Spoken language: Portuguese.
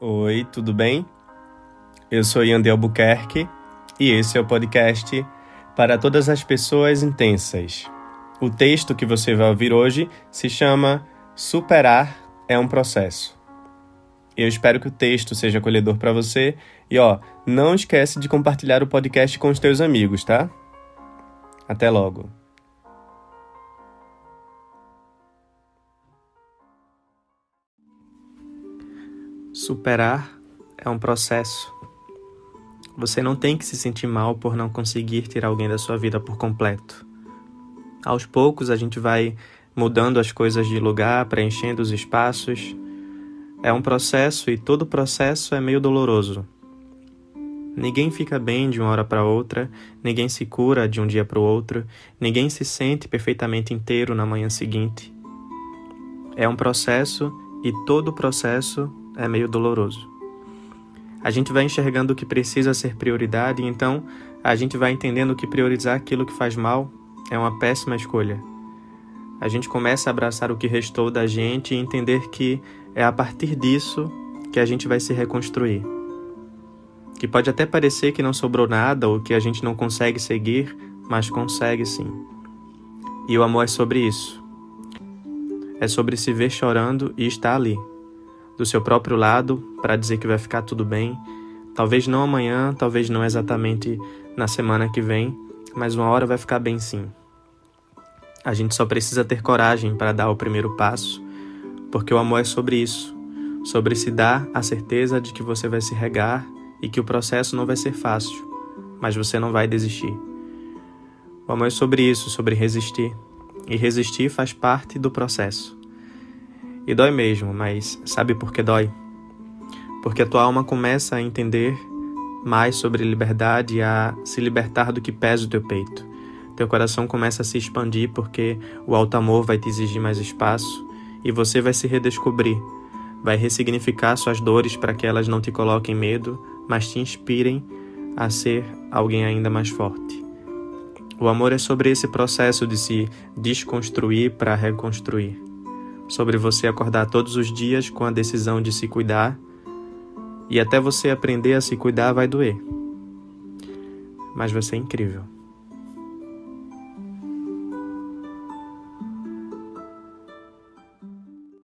Oi, tudo bem? Eu sou Yandel Albuquerque e esse é o podcast para todas as pessoas intensas. O texto que você vai ouvir hoje se chama Superar é um processo. Eu espero que o texto seja acolhedor para você e ó, não esquece de compartilhar o podcast com os teus amigos, tá? Até logo. Superar é um processo. Você não tem que se sentir mal por não conseguir tirar alguém da sua vida por completo. Aos poucos a gente vai mudando as coisas de lugar, preenchendo os espaços. É um processo e todo processo é meio doloroso. Ninguém fica bem de uma hora para outra, ninguém se cura de um dia para o outro, ninguém se sente perfeitamente inteiro na manhã seguinte. É um processo e todo processo é meio doloroso. A gente vai enxergando o que precisa ser prioridade, e então a gente vai entendendo que priorizar aquilo que faz mal é uma péssima escolha. A gente começa a abraçar o que restou da gente e entender que é a partir disso que a gente vai se reconstruir. Que pode até parecer que não sobrou nada ou que a gente não consegue seguir, mas consegue sim. E o amor é sobre isso. É sobre se ver chorando e estar ali do seu próprio lado para dizer que vai ficar tudo bem. Talvez não amanhã, talvez não exatamente na semana que vem, mas uma hora vai ficar bem sim. A gente só precisa ter coragem para dar o primeiro passo, porque o amor é sobre isso, sobre se dar a certeza de que você vai se regar e que o processo não vai ser fácil, mas você não vai desistir. O amor é sobre isso, sobre resistir, e resistir faz parte do processo. E dói mesmo, mas sabe por que dói? Porque a tua alma começa a entender mais sobre liberdade e a se libertar do que pesa o teu peito. Teu coração começa a se expandir porque o alto amor vai te exigir mais espaço e você vai se redescobrir. Vai ressignificar suas dores para que elas não te coloquem medo, mas te inspirem a ser alguém ainda mais forte. O amor é sobre esse processo de se desconstruir para reconstruir sobre você acordar todos os dias com a decisão de se cuidar e até você aprender a se cuidar vai doer. Mas você é incrível.